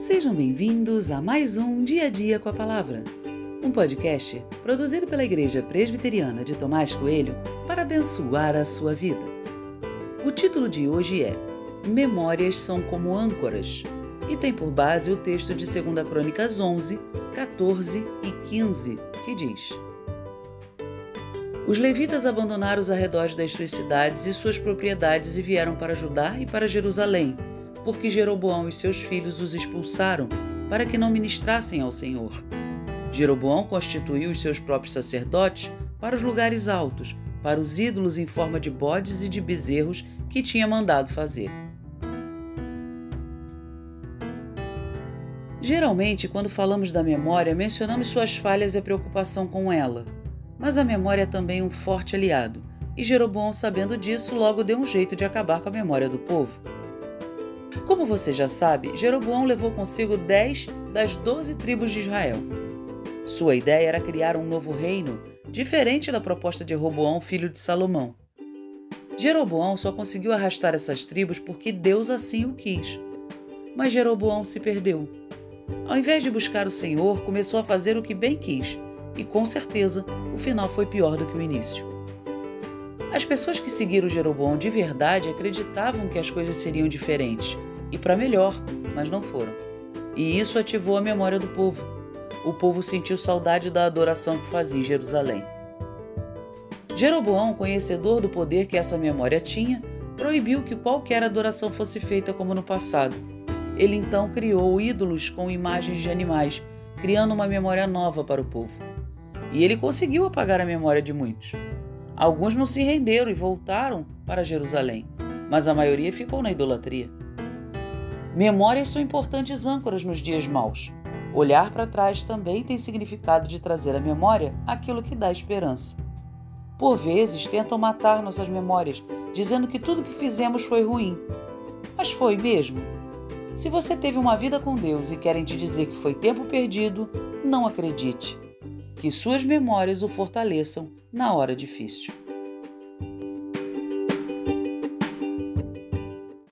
Sejam bem-vindos a mais um Dia a Dia com a Palavra, um podcast produzido pela Igreja Presbiteriana de Tomás Coelho para abençoar a sua vida. O título de hoje é Memórias são como âncoras e tem por base o texto de 2 Crônicas 11, 14 e 15, que diz: Os levitas abandonaram os arredores das suas cidades e suas propriedades e vieram para Judá e para Jerusalém porque Jeroboão e seus filhos os expulsaram para que não ministrassem ao Senhor. Jeroboão constituiu os seus próprios sacerdotes para os lugares altos, para os ídolos em forma de bodes e de bezerros que tinha mandado fazer. Geralmente, quando falamos da memória, mencionamos suas falhas e a preocupação com ela. Mas a memória é também um forte aliado, e Jeroboão, sabendo disso, logo deu um jeito de acabar com a memória do povo. Como você já sabe, Jeroboão levou consigo dez das doze tribos de Israel. Sua ideia era criar um novo reino, diferente da proposta de Roboão, filho de Salomão. Jeroboão só conseguiu arrastar essas tribos porque Deus assim o quis. Mas Jeroboão se perdeu. Ao invés de buscar o Senhor, começou a fazer o que bem quis, e com certeza o final foi pior do que o início. As pessoas que seguiram Jeroboão de verdade acreditavam que as coisas seriam diferentes, e para melhor, mas não foram. E isso ativou a memória do povo. O povo sentiu saudade da adoração que fazia em Jerusalém. Jeroboão, conhecedor do poder que essa memória tinha, proibiu que qualquer adoração fosse feita como no passado. Ele então criou ídolos com imagens de animais, criando uma memória nova para o povo. E ele conseguiu apagar a memória de muitos. Alguns não se renderam e voltaram para Jerusalém, mas a maioria ficou na idolatria. Memórias são importantes âncoras nos dias maus. Olhar para trás também tem significado de trazer à memória aquilo que dá esperança. Por vezes tentam matar nossas memórias, dizendo que tudo que fizemos foi ruim. Mas foi mesmo? Se você teve uma vida com Deus e querem te dizer que foi tempo perdido, não acredite. Que suas memórias o fortaleçam na hora difícil.